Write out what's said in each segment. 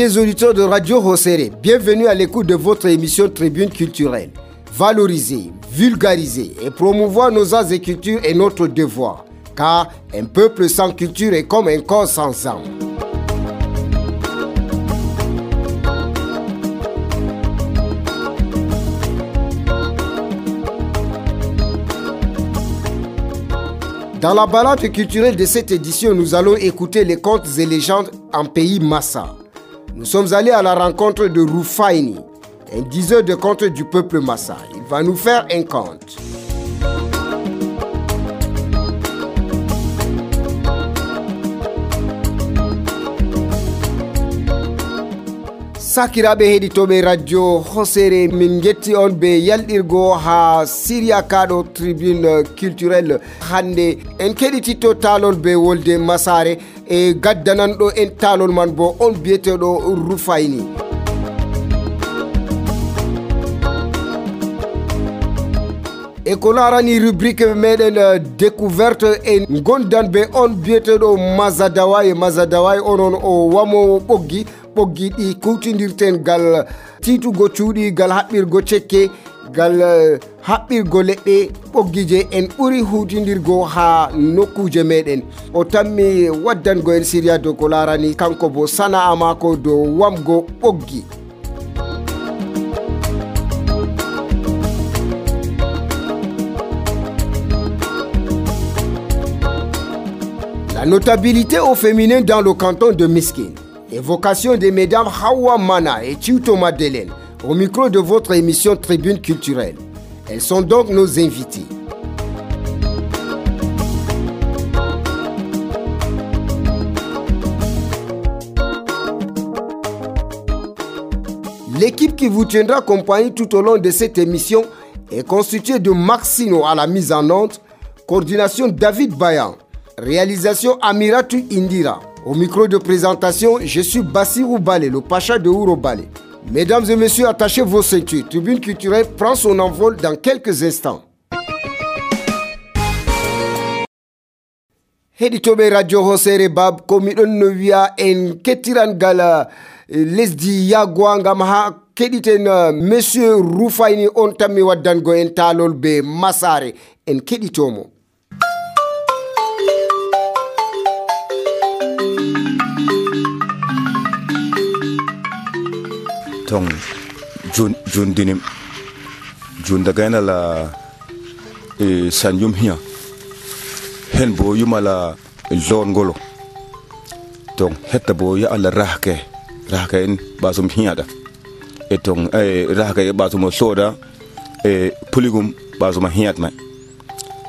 Fidèles auditeurs de Radio Rosséré, bienvenue à l'écoute de votre émission Tribune culturelle. Valoriser, vulgariser et promouvoir nos arts et cultures est notre devoir, car un peuple sans culture est comme un corps sans âme. Dans la balade culturelle de cette édition, nous allons écouter les contes et légendes en pays Massa. Nous sommes allés à la rencontre de Roufaini, un diseur de contes du peuple Massa. Il va nous faire un conte. sakiraɓe heɗitoɓe radio hosere. Min jetti on be yalɗirgo ha siria kaɗo tribune culturel hande. En keɗititto talol be wolde masare. E gaddananɗo en talol man bo on biyeteɗo rufayni e ko larani rubrique meɗen uh, découverte e gondan be on biyeteɗo mazadawa e onon o wamowo ɓoggi. Ɓoggi ɗi gal titugo cuuɗi gal haɓɓirgo cekke gal haɓɓirgo leɗɗe ɓoggi je en ɓuri hutindirgo ha nokkuje meɗen o tammi waddango en siriya dow ko larani kanko bo sana'a mako dow wamgo ɓoggi La notabilité au féminin dans le canton de Miskin. Évocation des mesdames Hawa Mana et Chiuto Madeleine au micro de votre émission Tribune culturelle. Elles sont donc nos invités. L'équipe qui vous tiendra compagnie tout au long de cette émission est constituée de Maxino à la mise en onde, coordination David Bayan, réalisation Amiratu Indira. Au micro de présentation, je suis Bassirou Balé, le pacha de Ouro Balé. Mesdames et messieurs, attachez vos ceintures. Tribune culturelle prend son envol dans quelques instants. heɗitoɓe radio hosere bab ko miɗon no wiya en kettiran gala lesdi yagowa gam ha keɗiten monsieur rufayni on tan mi waddango en talol be masare en keɗitomo thong jun jun dinim, jun da gaina la e san yum hia hen bo yuma la lon golo. Tong hetta bo ya ala rahke rahke in basum hia da. E tong e rahke basum soda e puligum basum hiat mai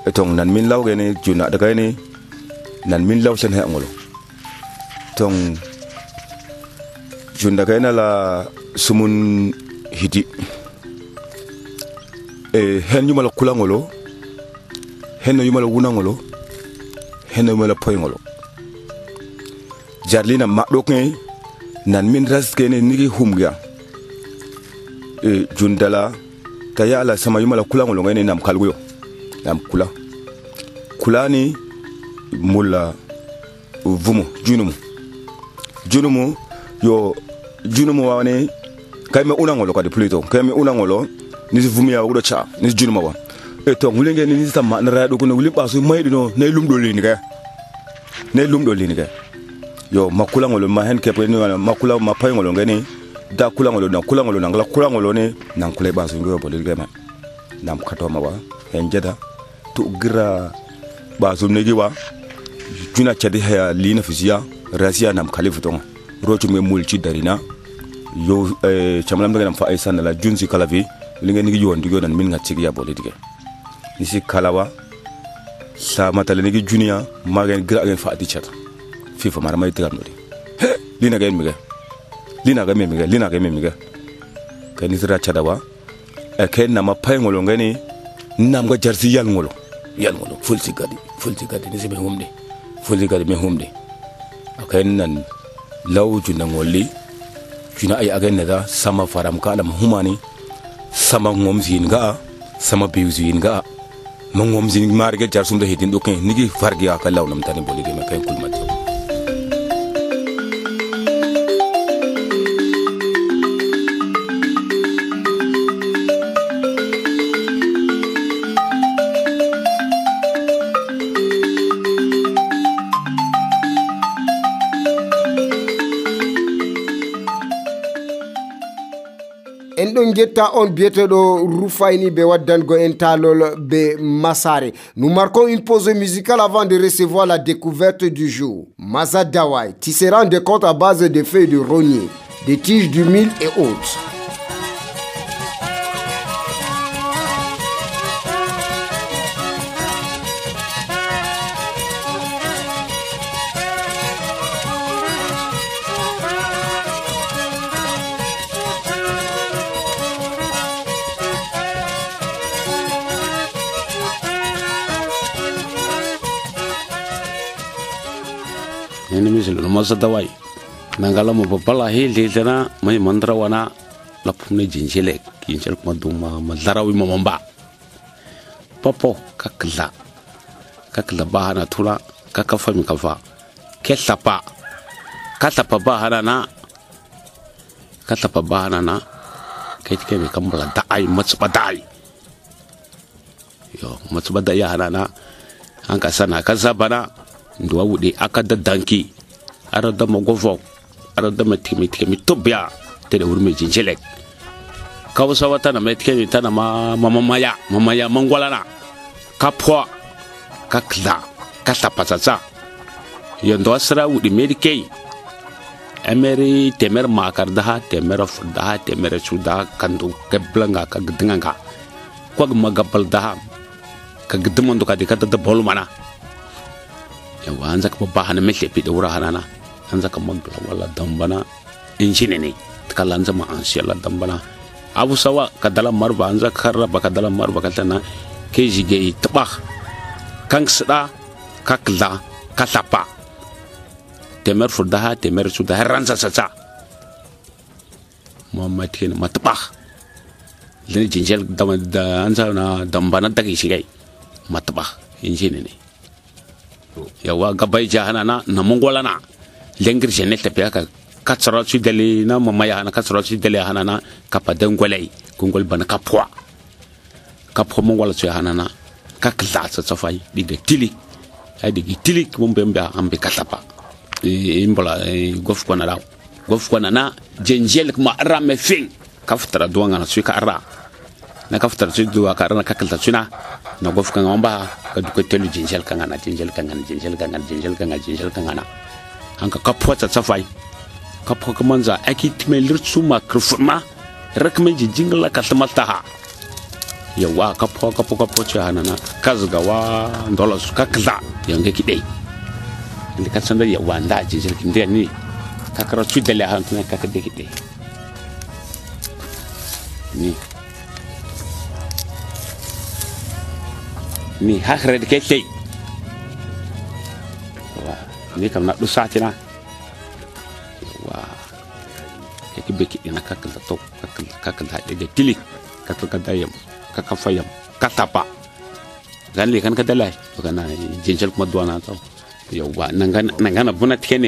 e tong, nan min law gene juna da gaine nan min law sen he ngolo tong, jun da gaina la sumun hiti. E hen yumala kulangolo hen yumala wunangolo hen yumala poyngolo jarlina maɗɗo ke nan min raskene nigi humga e jundala ka yala sama yumala kulangolo ngene nam kalguyo. Nam kula. Kulani mulla vumo junumu. Junumu yo junumu wane kayime unangolo kati pluto kayime unangolo nisivumia kudo cha nisijunuma wa eto ngulenge nisisa ma nara do kuno ngulim basu mai dino ne lum do lini ka ne lum do lini ka yo makula ngolo ma hen kepe ni makula ma pay ngolo ngene da kula ngolo na kula ngolo na ngala kula ngolo ne nan kula basu ngo bolil gema nam kato ma wa hen jeda tu gira basu negi wa juna chadi ha lina fisiya rasia nam khalifu tonga. Rochu me mulchi darina yo eh, chamalam daga nam fa aisan la junsi kalavi linga nigi yon digo nan min ngati ya bole dige nisi kalawa sa matale nigi junia magen gra gen fa ati chat fifa mara mai tigar nodi lina ga miga lina ga miga lina ga miga ka ni tira chadawa e ken na ma pay ngolo ngani nam ga jarsi yal ngolo. Yal ngolo fulti gadi fulti gadi nisi be humde fulti gadi me humde akayen nan law juna ngolli juna ay agen neda sama faram ka alam humani sama ngom zin ga sama biu zin ga ma ngom zin marge jar sum da hidin doken nigi fargi aka law nam tani boli de me kay kulma on be masare. Nous marquons une pause musicale avant de recevoir la découverte du jour. Maza dawai tisserand de compte à base de feuilles de rognier des tiges du mil et autres masatawai nangala mo papala hil hiltana may mantra wana lapumne jinchile kinchel maduma mo mamba papo kakla. Kakla bahana tula kakafa mi kafa ketlapa katlapa bahana na. Katlapa bahana na. Keke mi kambala da'ai matsba da'ai yo matsba da'i ya hana na. An na sana ka na nduwa wudi aka arada mogo vok arada ma tigmi tigmi tubya tede wurme jinjelek. Kawo wata na metke ni tana ma mamamaya mamaya mangwalana ka pwa ka kla ka tapatata yondo asra wudi medike emeri temer makar daha temer of daha temer su kandu keblanga ka gdenganga kwag magabal daha ka gdemondo ka dikata da bolmana yawa anzak babahana melepi da urahanana anza kamon gla wala dambana. Injinini tkala anza ma ansiala dambana. Abu sawa kadala marba anza karra ba kadala marba katana keji gei tba kang sda kakla katapa. temer furdaha temer sudah ranza sasa. muhammad ma matba lini jinjel dama da anza na dambana dagi shigai matba Ya yawa gabai jahanana namungwalana lengir jene tapiya ka katsara su dali na mama ya hana katsara su dali hana na kapa den gwalai gungol bana ka pwa. Ka pwa mon wala su ya hana na ka kla sa di de tili. Ay de tili mun bembe ambe katapa imbola e, e gof e, kona raw gof kona na jenjel kuma rame fin ka futara duwanga na su ka ara. Na ka futara su duwa ka rana ka kalta suna na gof kan wamba ka duka telu jenjel kan na jenjel kan na jenjel kan na jenjel kan na jenjel kan na ankakapôtsa tsafay kapaka manja aky timelr tsoma krfma raka menjijinga lakatlma taha yawa kapo kapo kapo ce hanana kazgawa ndolasu kakla yange kidei ndi ya yawa ya ya nda jijil kinde ni. Kakra tsudele hantuna kakde kide. ni. Ni hakred kekei ni kam na du satina wa keke be kidi na kakal to kakal kakal ha de tili kakal ka dayam kakal fayam katapa gan li kan ka dalai to kana jinjal kuma duwana to yawa nangana nangana buna tikene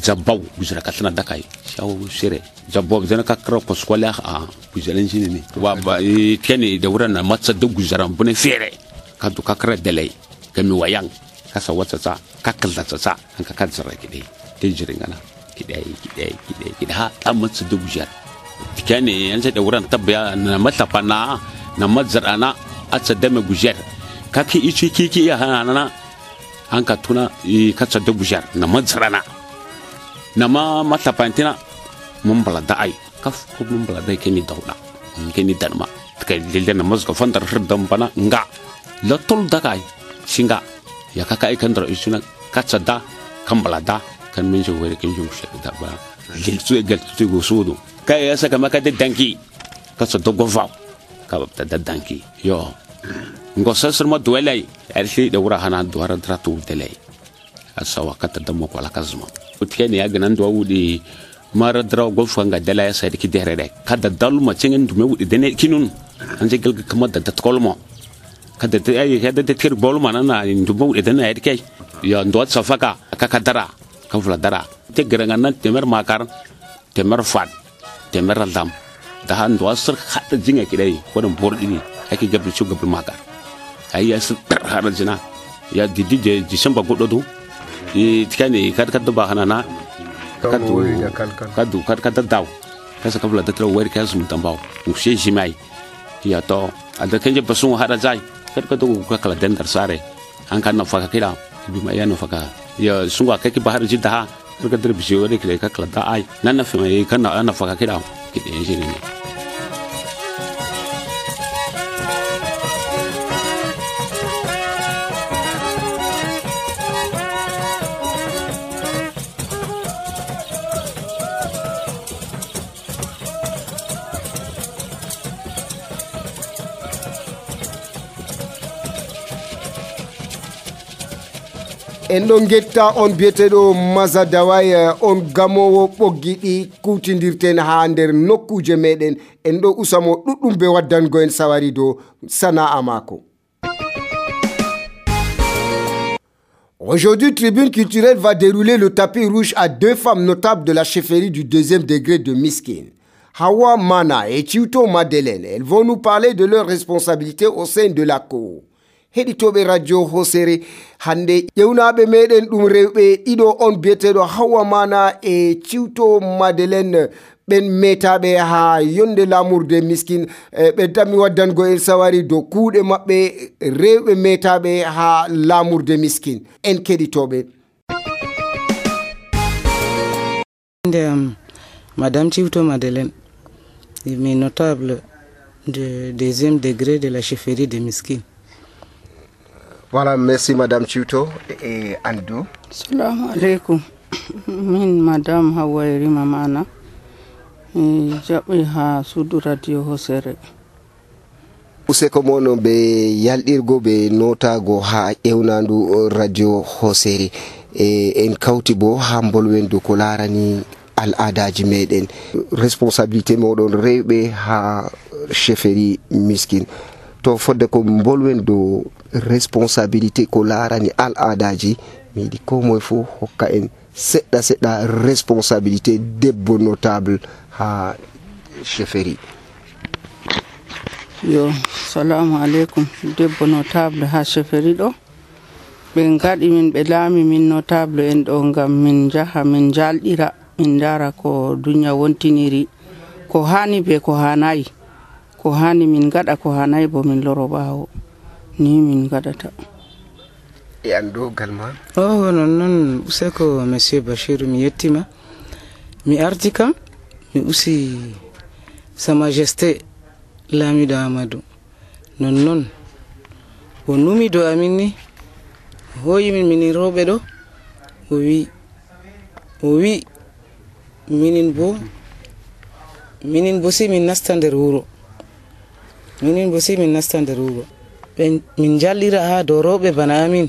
jabaw bujara katana dakai. Shaw sire jabaw zana kakra ko skola a bujalan jini ne wa ba tikene da wuran na matsa da gujaran bune fere kadu kakra delay kami wayang kasa wata sa kakal da sa an ka kadsara kide te jirin ana kide kide kide kide ha amma su dubu jar tikane yan sai da wuran tabya na matafa na na mazara na atsa da me gujar ichi kiki ya hana na an ka tuna i katsa dubu jar na mazara na na ma matafa tina mun bala da ai kaf ko mun bala da kemi dauda kemi danma. Kai lilda na mazga fandar hirdan bana nga. La tol dakai singa ya ka ka ikan dara isuna ka tsada kan balada kan min shugo da kin shugo shi da ba gel su gel su go su do ka ya saka maka da danki ka tsada go va ka ba da danki yo. Ngo sa sasar ma duwalai arshi da wura hana duwara dara to asa wa ka ta damo ko alaka zuma utke ne ya ganan duwa wudi mara dra go fa ga dalai sai ki dere ka da dalma cingen dume wudi dene kinun. An je gel kamar da da kolmo kada ta ai kada ta tir bol mana na ndubo de na yar kai ya ndo safaka ka ka dara ka fula dara. Te garanga nan temer makar temer fat temer dam da han ndo sir hada jinga kidai wannan bor dini. Ake gabri chu gabri makar. Ai ya sir hada jina. Ya didi je disamba godo do e tikane kad kad ba hana na. Kadu kadu kad kad daw kasa ka fula datara wari ka zum tambaw mu she jimai ya to ada kenje basun hada zai kar ka to ka kala dendar sare an kan faka kira bi ma ya na faka ya sunga ka bahar jidda ha kar ka dar bishe wari ka kala da ai na faka kira shi Aujourd'hui, Tribune culturelle va dérouler le tapis rouge à deux femmes notables de la chefferie du deuxième degré de Miskin. Hawa Mana et Chiuto Madeleine. Elles vont nous parler de leurs responsabilités au sein de la cour. Heɗitoɓe radio hosere. Hande ƴewnaɓe meɗen ɗum rewɓe ɗiɗo on biyeteɗo hawa mana e ciwto madeleine. Ɓen metaɓe ha yonde lamurde miskin. Ɓe dammi waddango en sawari dow kuuɗe maɓɓe rewɓe metaɓe ha lamurde miskin. En keɗitoɓe. Am madame ciwto madeleine mi notable de deuxième degré de la chefferie de miskin voilà merci madame ciwto e andu salamu aleykum min madame hawayrima mana. Mi jaɓɓi ha suudu radio hosere. Useko mono ɓe yalɗirgo ɓe notago ha ƴewnandu uh, radio hosere. E en kawti bo ha bolwendu ko larani al adaji meɗen. Responsabilité moɗon rewɓe ha uh, cheferi miskin. to fodde ko bolwen dow responsabilité ko larani al adaji mi yiɗi ko moye fo hokka en seɗɗa seɗɗa responsabilité debbo notable ha chefferie. Yo salamu aleykum. Debbo notable ha chefferie ɗo. Ɓe gaɗi min ɓe laami min notable en ɗo gam min jaha min jalɗira min dara ko duniya wontiniri ko hani be ko hanayi ko hani min gaɗa ko hanayi bo min loro ɓawo. Ni min gaɗata. E andugal ma? O nonnoon useko monsieur bachir mi yettima. Mi arti kam mi usi sa majesté laamiɗo amadou. Nonnoon o numi do amin ni hoyimin minin rewɓe ɗo o wi o wi minin bo minin bo si min nasta nder wuro. minin bo sei min nasta nder wuro ɓe min jallira ha dow rewɓe bana amin.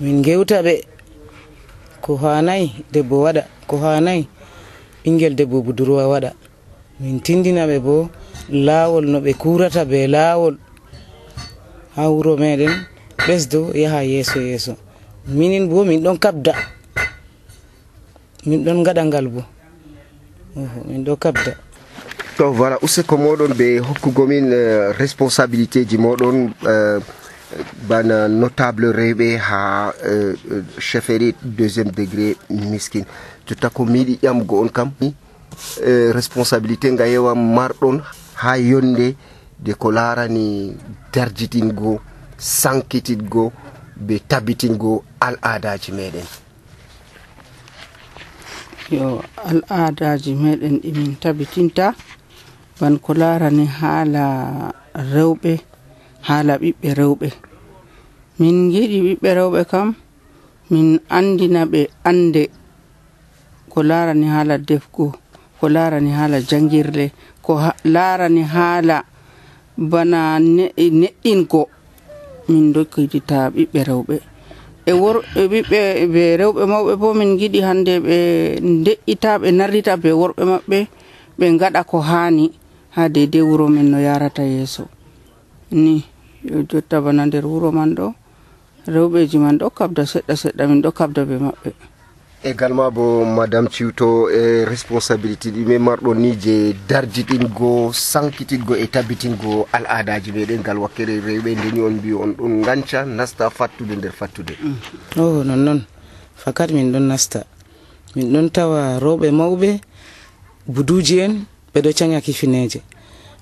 Min gewta ɓe. Ko hanayi debbo waɗa ko hanayi ɓingel debbo budurwa waɗa. Min tindina ɓe bo laawol no ɓe kurata be laawol. Ha wuro meɗen ɓesdo yaha yeeso yeeso. Minin bo min ɗon kabda. Min ɗon gaɗa ngal bo. Oho min ɗo kabda. to voilà useko moɗon ɓe hokkugomin euh, responsabilité ji? Moɗon euh, bana euh, notable rewɓe ha cheferi deuxiéme degré miskin. Jotta ko mi ƴamgo on kam responsabilité nga yewa marɗon ha yonde de ko larani darjitingo sankititgo be tabitingo al adaji meɗen. Yo al adaji meɗen ɗimin tabitinta. ban ko larani haala rewɓe haala ɓiɓɓe rewɓe. Min giɗi ɓiɓɓe rewɓe kam min andina ɓe ande ko larani haala defgo ko larani haala jangirle ko larani haala bana neɗɗingo min dokkitita ɓiɓɓe rewɓe. E worɓe ɓiɓɓe ɓe rewɓe mawɓe bo min giɗi hande ɓe de'ita ɓe narrita be worɓe maɓɓe ɓe gaɗa ko haani. ha dede wuro min no yarata yeeso ni jotta bana nder wuro man ɗo rewɓeji man ɗo kabda seɗɗa seɗɗa min ɗo kabda be maɓɓe. E Également bo madame ciwto e responsabilité ɗime marɗo ni je dardiɗingo sankitingo e tabbitingo al adaji meɗen ngal wakkere rewɓe. Ndeni on mbi on ɗon ganca nasta fattude nder fattude. Mm. Oh, o nonnoon fakat min ɗon nasta. Min ɗon tawa rewɓe mawɓe buduji en ɓeɗo caña kifineje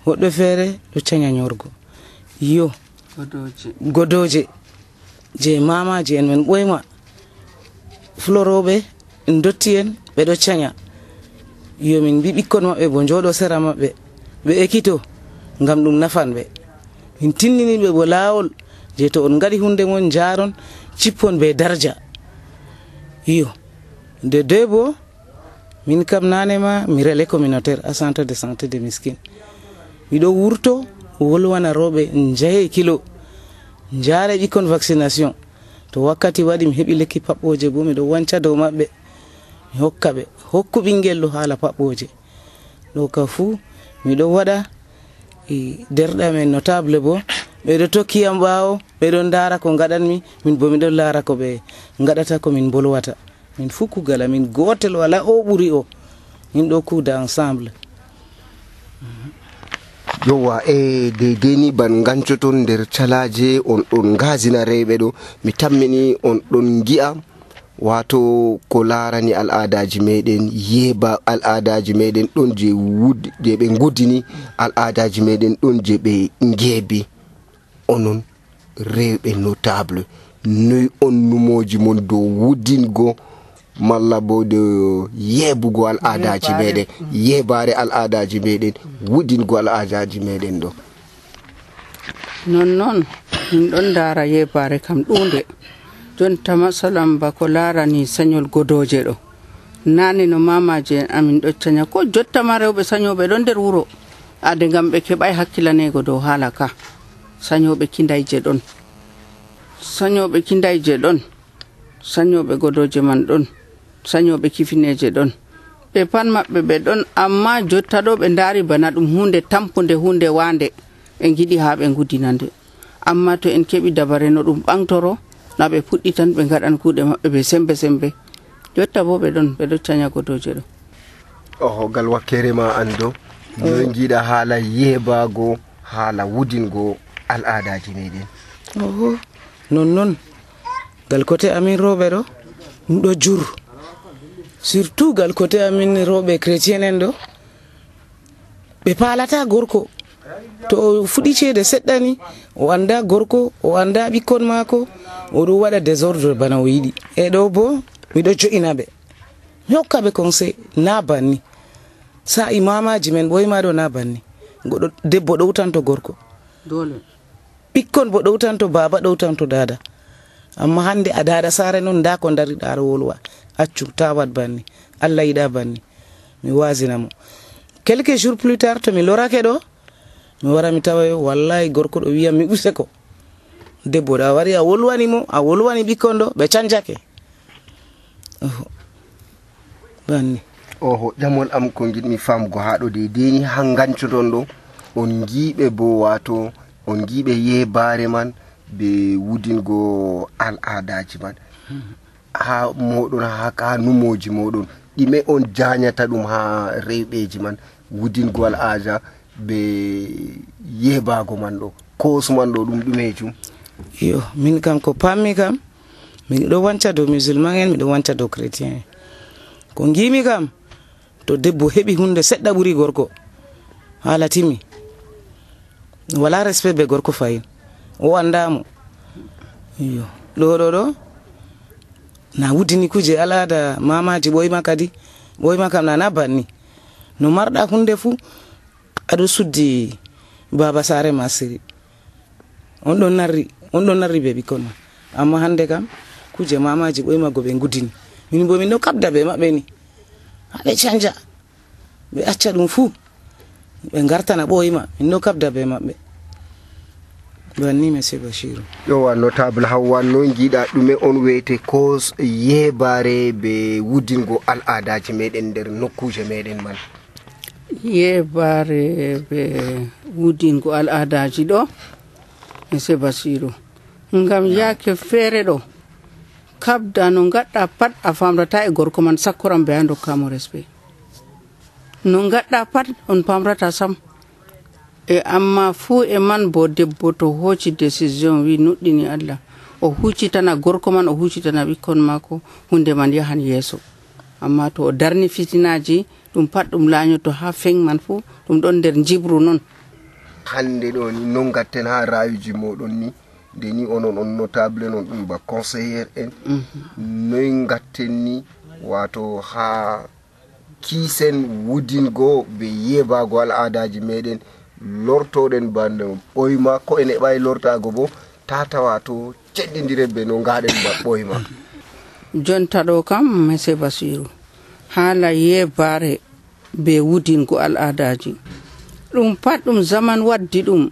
goɗɗo feere ɗo caña ñorgo yo godoje je mamaji en men ɓoyma floroɓe en dotti en ɓeɗo caña yo min mbi ɓikkon maɓɓe bo jooɗo sera maɓɓe. Ɓe ekkito ngam ɗum nafan ɓe. Min tinniniɓe bo laawol je to on gaɗi hunde mon jaron cippon be darja. Yo de doy bo min kam nanema mi relais communautaire a centre de santé de miskine miɗo wurto wolwana rewɓe jeye kilo. Jaare ɓikkon vaccination. To wakkati waɗi mi heeɓi lekki paɓɓoje bo miɗo wanca dow maɓɓe. Mi hokka ɓe. Hokku ɓinguel ɗo haala paɓɓoje ɗo ka fuu miɗo waɗa derɗa men notable bo. Ɓeɗo tokkiyam ɓawo ɓeɗon dara ko gaɗanmi min bo miɗon laara ko ɓe gaɗata komin bolwata. min fuu kugal amin gotel wala o ɓuri o. Min ɗo kuuda ensemble. Yowa e deideni ban gancoton nder calaje on ɗon gasina rewɓe ɗo. Mi tammini on ɗon gi'a wato ko larani al'adaji meɗen yeba al'adaji meɗen ɗon je wud je ɓe gudini al'adaji meɗen ɗon je ɓe geebi onon rewɓe notable. Noyi on numoji mon dow wudingo malla bo de yebugo al adaji meɗen. Mm. Yebare al adaji meɗen. Wudingo al adaji meɗen ɗo. Nonnoon min ɗon dara yebaare kam ɗunde jonta masalan bako larani sañol godoje ɗo. Nane no mamaji en amin ɗoccanya ko jottama rewɓe sañoɓe ɗon nder wuro? Ade gam ɓe keɓay hakkillanego dow haala ka. Sañoɓe kindayje ɗon. Sañoɓe kindayje ɗon. Sañoɓe godoje man ɗon. sañoɓe kifineje ɗon. Ɓe pat maɓɓe ɓe ɗon amma jotta ɗo ɓe ndaari bana ɗum hunde tampude hunde wande ɓe giɗi ha ɓe ngudina nde amma to en keɓi dabare no ɗum ɓantoro na ɓe puɗɗi tan ɓe gaɗan kuuɗe maɓɓe ɓe sembe sembe. Jotta bo ɓe ɗon ɓe ɗo caña godoje ɗo. Ohogal wakkere ma an do oh. noy giɗa haala yeebago haala wudingo al'adaji meɗen oho nonnon gal kote amin rewɓe ɗo ɗum ɗo jur. surtout gal côté amin rewɓe chrétien en ɗo. Ɓe paalata gorko. To o fuɗi ceede seɗɗa ni o anda gorko o anda ɓikkon maako oɗo waɗa désordre bana o yiɗi. E ɗo bo miɗo jo'ina ɓe. Mi hokka ɓe conseil na banni. Sa imamaji men ɓoymaɗo na banni. Goɗɗo debbo ɗowtanto gorko. Ɓikkon bo ɗowtanto baba ɗowtanto dada. amma hande a daɗa sare noon nda ko dariɗa aɗa wolwa accu ta wat banni. Allah yiɗa banni. Mi wasinamo quelque jour plus tard to mi lorake ɗo mi wara mi tawa wallahi gorko ɗo wiyam mi use ko. Debbo ɗo a wari a wolwanimo a wolwani ɓikkon ɗo ɓe canjake. Oho. Banni. Oho ƴamol am ko jiɗmi famgo ha ɗo dedeni ha gancoton ɗo on giɓe bo wato on giɓe yebare man be wudingo al aadaji man. Ha moɗon ha ka numoji moɗon ɗime on jañata ɗum ha rewɓeji man. Wudingo al aada be yebago man ɗo kosuman ɗo ɗum ɗumejum. Yo min kam ko pammi kam miɗo wanca dow musulman en miɗo wanca dow chrétien en. Ko gimi kam to debbo heɓi hunde seɗɗa ɓuuri gorko haala timmi wala respect be gorko fayin. O andamo yo ɗo ɗo ɗo na wudini kuje alada mamaji ɓoyma kadi ɓoyma kam nana banni. No marɗa hunde fuu aɗo suddi baba sare ma siri on ɗon narri on ɗon narri be ɓikkon ma amma hande kam kuje mamaji ɓoyma go ɓe gudini min bo min ɗo kabda be maɓɓe ni. Haɓe canja ɓe acca ɗum fuu ɓe gartana ɓoyma min ɗo kabda be maɓɓe banni monsieur bachiru yowa notable hawwan noon jiiɗa ɗume on wiyete ko yebare be wudingo al adaji meɗen nder nokkuje meɗen man. Yebare be wudingo al adaji ɗo monsieur bachiru ngam yaake feere ɗo kabda no gaɗɗa pat a famrata e gorko man sakkoram be ha dokkamo respect no gaɗɗa pat on pamrata sam. e amma fuu e man bo debbo to hooci décision wi nuɗɗini allah o huccitana gorko man o huccitana ɓikkon maako hunde man yahan yeeso. Amma to o darni fitinaji ɗum pat ɗum laanyoto ha feng man fuu ɗum ɗon nder jibru noon hande ɗo ni non gatten ha rayuji moɗon ni nde ni onon on notable non ɗum ba conseillére en. Mhm. Noy gatten ni wato ha kiisen wudingo be yebago al adaji meɗen lortoɗen bande ɓoyma ko en heɓai lortago bo ta tawa to ceɗɗidiren be no gaɗen ba ɓoyma jonta ɗo kam monsieur basiru haala yebare be wudingo al'adaji. Ɗum pat ɗum zaman waddi ɗum.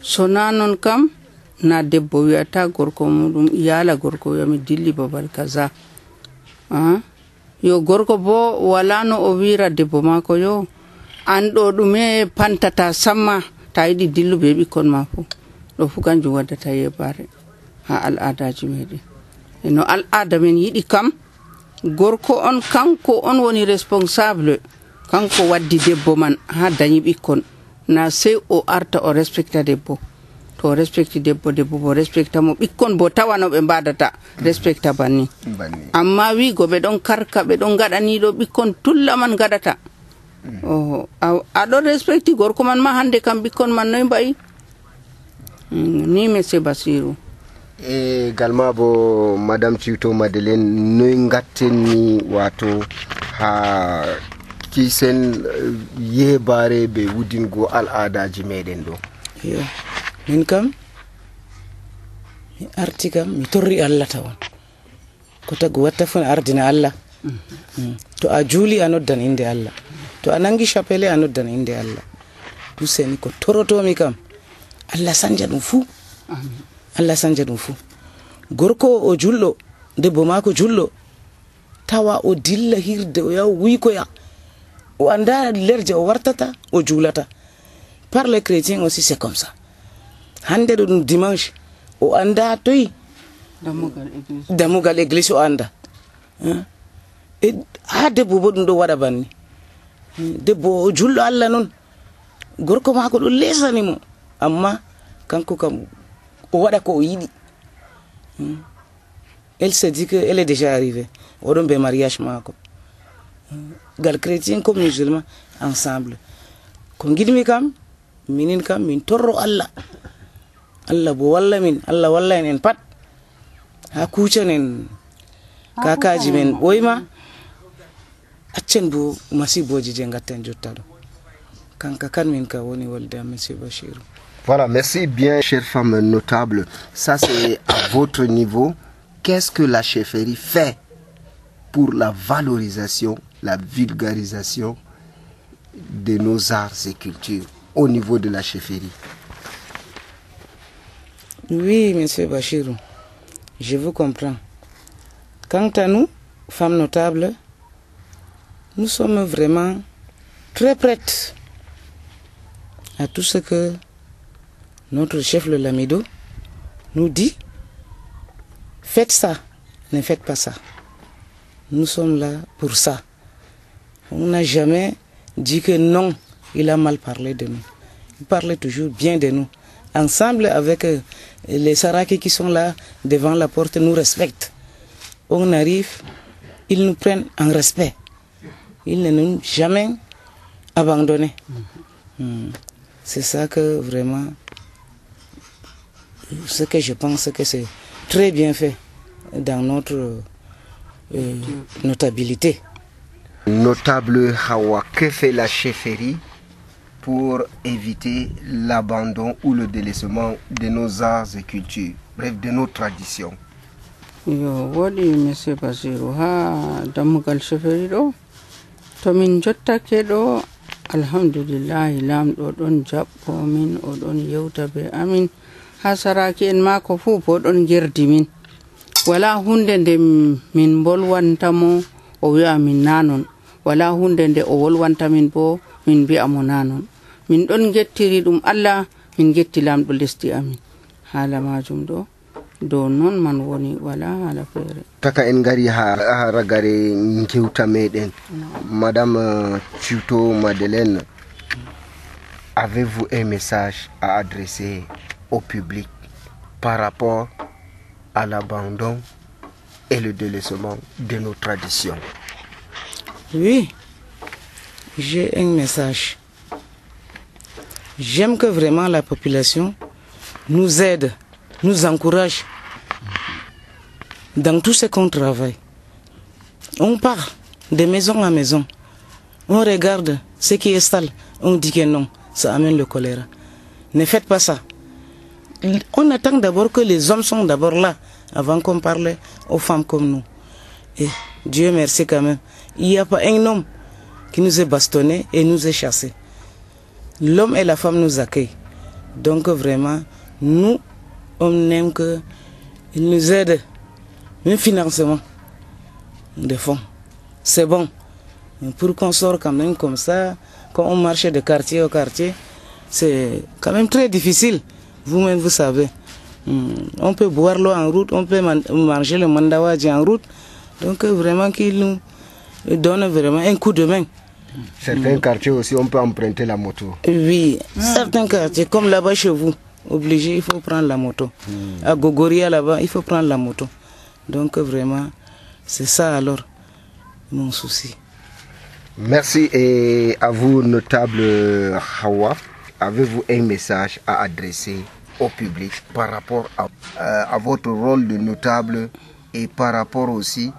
So na non kam na debbo wiyata gorko muɗum yala gorko wiyami dilli babal kaza. Ah? Yo gorko bo wala no o wira debbo mako yo. an ɗo ɗume pantata samma ta yiɗi dillu be ɓikkon ma fuu ɗo fu kanjum waddata yebare ha al'adaji meɗen e no al'ada men yiɗi kam gorko on kanko on woni responsable kanko waddi debbo man ha dañi ɓikkon. Na sey o arta o respecta debbo. To respecti debbo debbo bo respecta mo ɓikkon bo tawano ɓe mbadata respecta banni. Amma wigo ɓe ɗon karka ɓe ɗon gaɗaniɗo ɓikkon tulla man gaɗata oho. Aɗon respecti gorko man ma hannde kam ɓikkon man noy mbayi mm, ni monsieur basiru e galma bo madame ciwto madeleine noy gatten ni wato ha kisen eh, yebare ɓe wudingo al adaji meɗen ɗo? Yo. Min kam mi arti kam mi torri allah tawan. Ko tagu watta fo ne ardina allah. To a juuli a noddan inde allah. To a nangi chapele a noddan inde allah. Useni ko torotomi kam. Allah sanja ɗum fuu allah sanja ɗum fuu gorko o julɗo debbo mako julɗo tawa o dilla hirde o yaha wuykoya. O anda lerje o wartata o juulata par les chrétiens aussi c'est comme ça. Hande ɗo ɗum dimanche o anda toyi. Dammugal église. O anda? E ha debbo bo ɗum ɗo waɗa banni. Debbo o julɗo allah noon gorko mako ɗo lesanimo amma kanko kam o waɗa ko o yiɗi. Elle se dit que elle est déjà arrivée. Oɗon be mariage mako Hmm. gal chrétien comme musulman ensemble. Ko giɗmi kam minin kam min torro allah. Allah bo walla min allah walla en en pat. Ha kakaji men ɓoyma accen bo masiboji je gatten jotta ɗo kanka kan min ka woni wolde am monsieur bachiru Voilà, merci bien, chère femme notable. Ça, c'est à votre niveau. Qu'est-ce que la chefferie fait pour la valorisation, la vulgarisation de nos arts et cultures au niveau de la chefferie? Oui, monsieur Bachirou, je vous comprends. Quant à nous, femmes notables, nous sommes vraiment très prêtes à tout ce que notre chef le Lamido nous dit. Faites ça, ne faites pas ça. Nous sommes là pour ça. On n'a jamais dit que non, il a mal parlé de nous. Il parlait toujours bien de nous. Ensemble avec euh, les Saraki qui sont là devant la porte, nous respectent. On arrive, ils nous prennent en respect. Ils ne nous jamais abandonnés. Hmm. C'est ça que vraiment, ce que je pense que c'est très bien fait dans notre euh, notabilité. Notable Hawa, que fait la chefferie pour éviter l'abandon ou le délaissement de nos arts et cultures, bref, de nos traditions? Yo monsieur basiru ha dammugal cheferi ɗo to min jottake ɗo alhamdulillahi lamɗo ɗon jaɓɓo min oɗon yewta be amin. Ha saraki en mako fuu bo ɗon gerdi min. Wala hunde nde min bolwantamo o wi'a min nanon. Wala hunde nde o wolwanta min bo min mbi'a mo nanon. Min ɗon gettiri ɗum allah min getti lamɗo lesdi amin. Haala majum ɗo. Dow noon man woni wala haala feere taka en gari ha, gewta meɗen. Madame euh, tuto madeleine avez-vous un message à adresser au public par rapport à l'abandon et le délaissement de nos traditions? Oui, j'ai un message. J'aime que vraiment la population nous aide, nous encourage dans tout ce qu'on travaille. On part de maison à maison. On regarde ce qui est sale. On dit que non, ça amène le choléra. Ne faites pas ça. On attend d'abord que les hommes sont d'abord là avant qu'on parle aux femmes comme nous. Et Dieu merci quand même. Il n'y a pas un homme qui nous ait bastonné et nous ait chassé. L'homme et la femme nous accueillent. Donc vraiment, nous, on aime qu'ils nous aident, même financement, de fonds. C'est bon. Mais pour qu'on sorte quand même comme ça, quand on marche de quartier au quartier, c'est quand même très difficile. Vous-même, vous savez. Hmm, On peut boire l'eau en route, on peut man- manger le mandawadji en route. Donc vraiment qu'il nous donne vraiment un coup de main. Certains quartiers aussi, on peut emprunter la moto. Oui, certains quartiers, comme là-bas chez vous, obligé, il faut prendre la moto. À Gogoria, là-bas, il faut prendre la moto. Donc, vraiment, c'est ça alors mon souci. Merci et à vous, notable Hawa. Avez-vous un message à adresser au public par rapport à, euh, à votre rôle de notable et par rapport aussi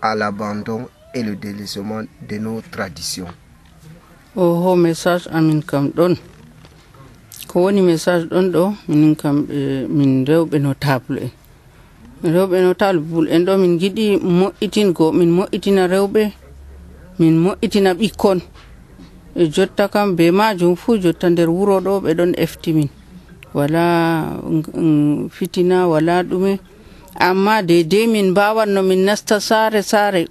à l'abandon et le délaissement de nos traditions? Oho message amin kam ɗon ko woni message ɗon ɗo minin kam ɓe min rewɓe notable en. Rewɓe notable bul en ɗo min giɗi moƴƴitingo min moƴƴitina rewɓe min moƴƴitina ɓikkon. E jotta kam be majum fuu jotta nder wuro ɗo ɓe ɗon efti min. Wala fitina wala ɗume. Amma deidei min mbawan no min nasta saare saare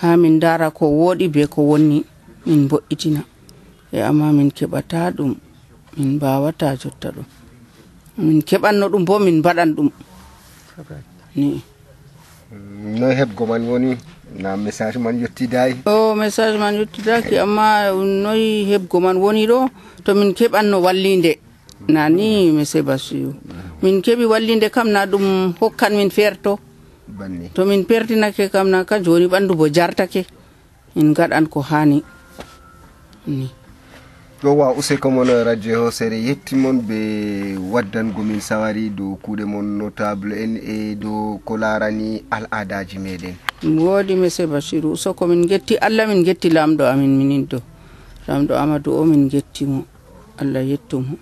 ha min dara ko woɗi be ko wonni min bo'itina e amma min keɓata ɗum. min mbawata jotta ɗum. Min keɓanno ɗum bo min mbaɗan ɗum. Ni. No heɓgo man woni na message man yettidayi o message man yettidaki amma noyi heɓgo man woni ɗo to min keɓanno wallinde. Nani monsieur basiu min keɓi wallinde kam na ɗum hokkan min ferto banni. To min pertinake kam na ka joni ɓandu bo jartake. Min gaɗan ko hani ni. Ɗo wa useko mon radio hosere yettimon ɓe waddango min sawari dow kuuɗe mon notable en e dow ko larani al adaji meɗen ɗum woodi monsieur basiru soko min getti allah min getti lamɗo amin minin do lamɗo amadou o min gettimo allah yettumo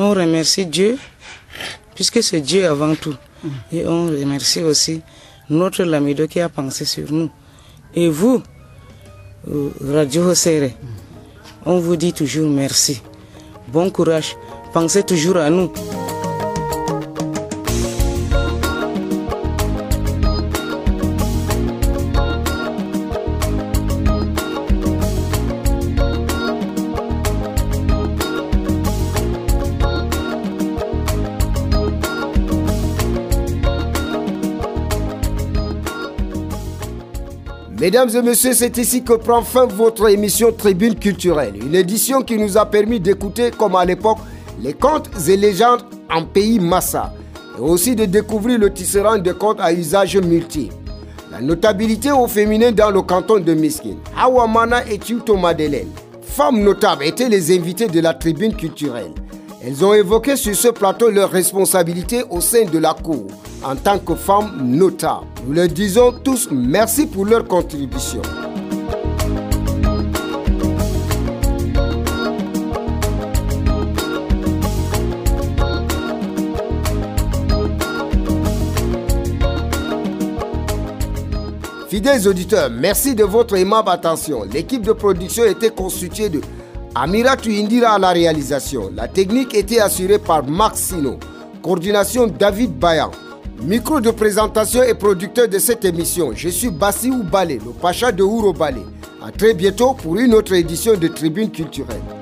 On remercie Dieu, puisque c'est Dieu avant tout. Et on remercie aussi notre Lamido qui a pensé sur nous. Et vous, euh, Radio Hosere, on vous dit toujours merci. Bon courage. Pensez toujours à nous. Mesdames et messieurs, c'est ici que prend fin votre émission Tribune culturelle. Une édition qui nous a permis d'écouter, comme à l'époque, les contes et légendes en pays Massa. Et aussi de découvrir le tisserand de contes à usage multiple. La notabilité au féminin dans le canton de Miskin. Hawamana et Tuto Madeleine. Femmes notables étaient les invités de la tribune culturelle. Elles ont évoqué sur ce plateau leurs responsabilités au sein de la cour en tant que femmes notables. Nous leur disons tous merci pour leur contribution. Fidèles auditeurs, merci de votre aimable attention. L'équipe de production était constituée de Amira Tuindira à la réalisation. La technique était assurée par Max Sino. Coordination David Bayan. Micro de présentation et producteur de cette émission. Je suis Bassi Balé, le pacha de Ouro Balé. À très bientôt pour une autre édition de Tribune culturelle.